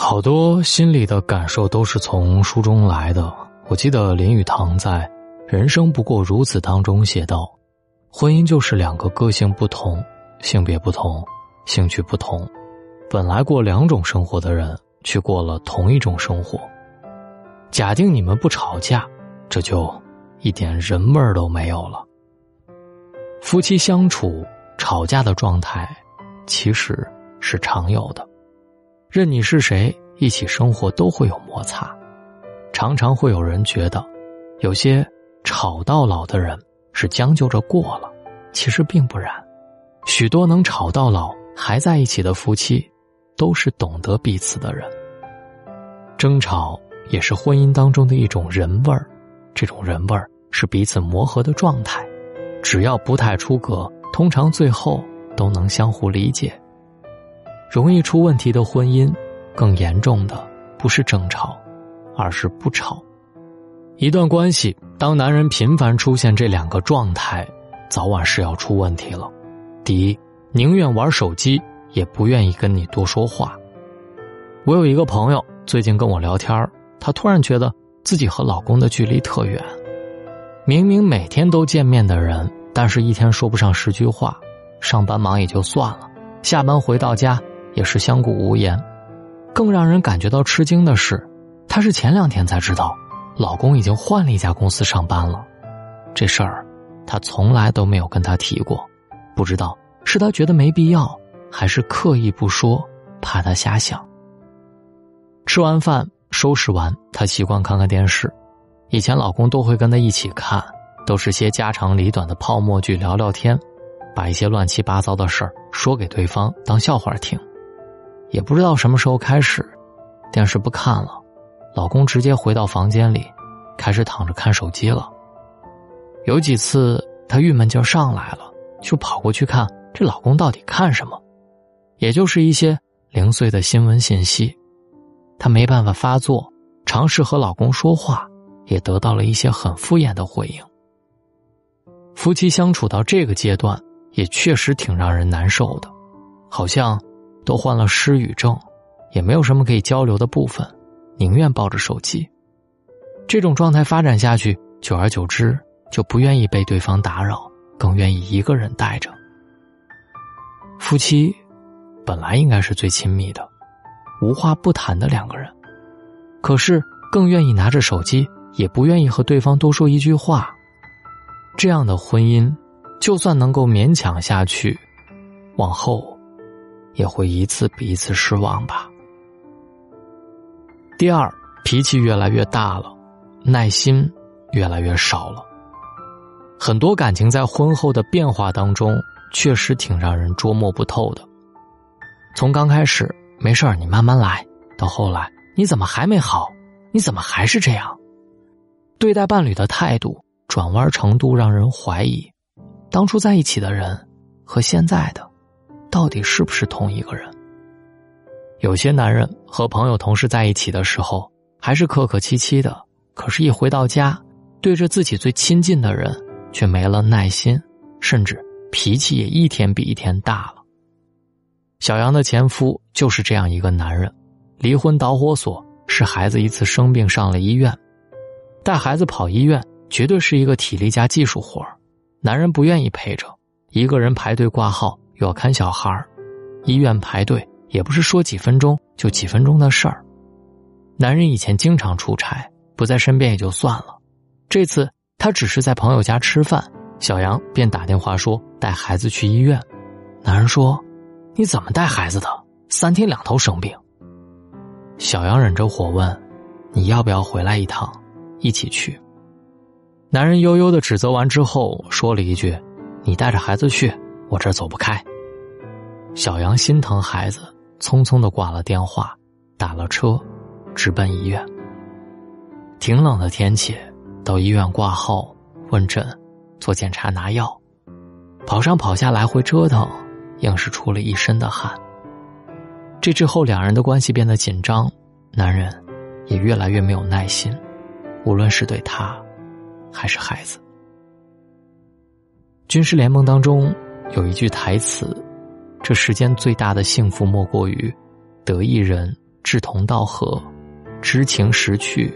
好多心里的感受都是从书中来的。我记得林语堂在《人生不过如此》当中写道：“婚姻就是两个个性不同、性别不同、兴趣不同，本来过两种生活的人，却过了同一种生活。假定你们不吵架，这就一点人味儿都没有了。夫妻相处吵架的状态，其实是常有的。”任你是谁，一起生活都会有摩擦，常常会有人觉得，有些吵到老的人是将就着过了，其实并不然，许多能吵到老还在一起的夫妻，都是懂得彼此的人。争吵也是婚姻当中的一种人味儿，这种人味儿是彼此磨合的状态，只要不太出格，通常最后都能相互理解。容易出问题的婚姻，更严重的不是争吵，而是不吵。一段关系，当男人频繁出现这两个状态，早晚是要出问题了。第一，宁愿玩手机，也不愿意跟你多说话。我有一个朋友，最近跟我聊天她突然觉得自己和老公的距离特远。明明每天都见面的人，但是一天说不上十句话。上班忙也就算了，下班回到家。也是相顾无言，更让人感觉到吃惊的是，她是前两天才知道，老公已经换了一家公司上班了。这事儿，她从来都没有跟他提过，不知道是他觉得没必要，还是刻意不说，怕他瞎想。吃完饭收拾完，她习惯看看电视，以前老公都会跟她一起看，都是些家长里短的泡沫剧，聊聊天，把一些乱七八糟的事儿说给对方当笑话听。也不知道什么时候开始，电视不看了，老公直接回到房间里，开始躺着看手机了。有几次她郁闷劲上来了，就跑过去看这老公到底看什么，也就是一些零碎的新闻信息。她没办法发作，尝试和老公说话，也得到了一些很敷衍的回应。夫妻相处到这个阶段，也确实挺让人难受的，好像。都患了失语症，也没有什么可以交流的部分，宁愿抱着手机。这种状态发展下去，久而久之就不愿意被对方打扰，更愿意一个人待着。夫妻本来应该是最亲密的，无话不谈的两个人，可是更愿意拿着手机，也不愿意和对方多说一句话。这样的婚姻，就算能够勉强下去，往后。也会一次比一次失望吧。第二，脾气越来越大了，耐心越来越少了。很多感情在婚后的变化当中，确实挺让人捉摸不透的。从刚开始没事儿，你慢慢来，到后来你怎么还没好？你怎么还是这样？对待伴侣的态度转弯程度让人怀疑，当初在一起的人和现在的。到底是不是同一个人？有些男人和朋友、同事在一起的时候，还是客客气气的；可是，一回到家，对着自己最亲近的人，却没了耐心，甚至脾气也一天比一天大了。小杨的前夫就是这样一个男人，离婚导火索是孩子一次生病上了医院，带孩子跑医院绝对是一个体力加技术活男人不愿意陪着，一个人排队挂号。要看小孩医院排队也不是说几分钟就几分钟的事儿。男人以前经常出差，不在身边也就算了，这次他只是在朋友家吃饭，小杨便打电话说带孩子去医院。男人说：“你怎么带孩子的？三天两头生病。”小杨忍着火问：“你要不要回来一趟，一起去？”男人悠悠的指责完之后，说了一句：“你带着孩子去。”我这儿走不开。小杨心疼孩子，匆匆的挂了电话，打了车，直奔医院。挺冷的天气，到医院挂号、问诊、做检查、拿药，跑上跑下来回折腾，硬是出了一身的汗。这之后，两人的关系变得紧张，男人也越来越没有耐心，无论是对他，还是孩子。军事联盟当中。有一句台词：“这世间最大的幸福，莫过于得一人志同道合，知情识趣，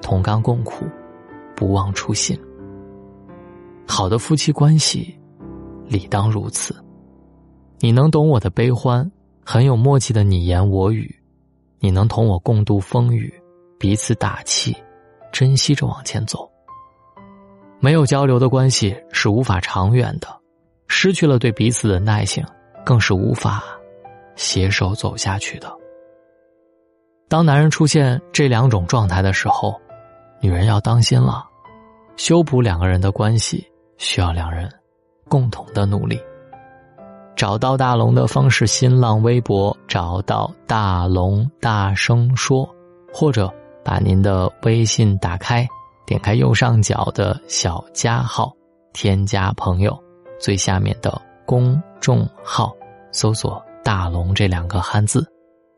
同甘共苦，不忘初心。好的夫妻关系，理当如此。你能懂我的悲欢，很有默契的你言我语；你能同我共度风雨，彼此打气，珍惜着往前走。没有交流的关系是无法长远的，失去了对彼此的耐性，更是无法携手走下去的。当男人出现这两种状态的时候，女人要当心了。修补两个人的关系，需要两人共同的努力。找到大龙的方式：新浪微博找到大龙，大声说，或者把您的微信打开。点开右上角的小加号，添加朋友，最下面的公众号，搜索“大龙”这两个汉字，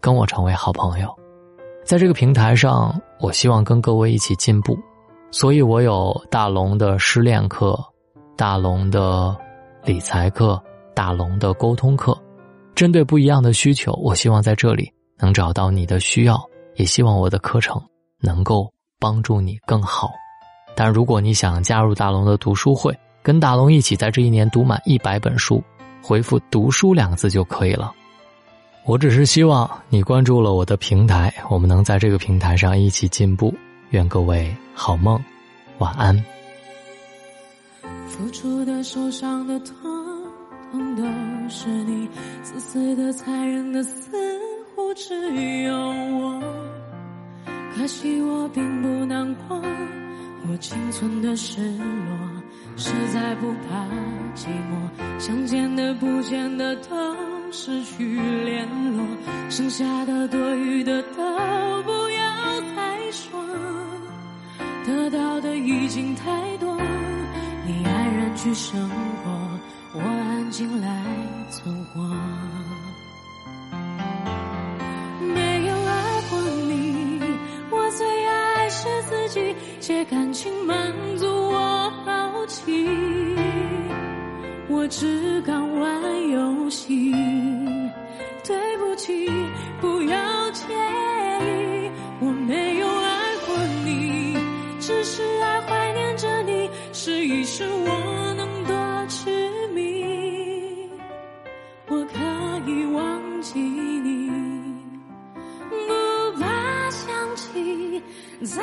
跟我成为好朋友。在这个平台上，我希望跟各位一起进步，所以我有大龙的失恋课、大龙的理财课、大龙的沟通课，针对不一样的需求，我希望在这里能找到你的需要，也希望我的课程能够。帮助你更好，但如果你想加入大龙的读书会，跟大龙一起在这一年读满一百本书，回复“读书”两个字就可以了。我只是希望你关注了我的平台，我们能在这个平台上一起进步。愿各位好梦，晚安。付出的、受伤的、痛，痛都是你；自私的、残忍的，似乎只有我。可惜我并不难过，我仅存的失落，实在不怕寂寞。想见的不见的都失去联络，剩下的多余的都不要再说。得到的已经太多，你安然去生活，我安静来存活。没有爱过你，我最爱是自己借感情满起，我只敢玩游戏。对不起，不要介意，我没有爱过你，只是爱怀念着你，试一试我能多痴迷。我可以忘记你，不怕想起，在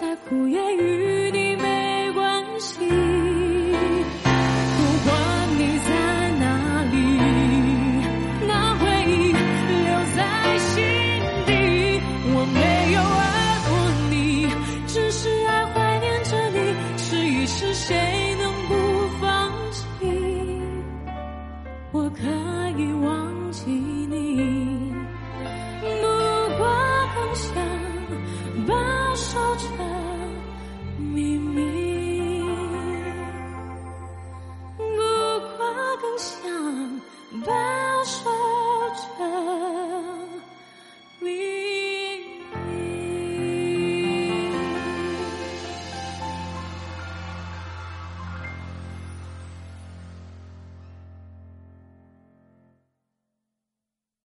在，苦也与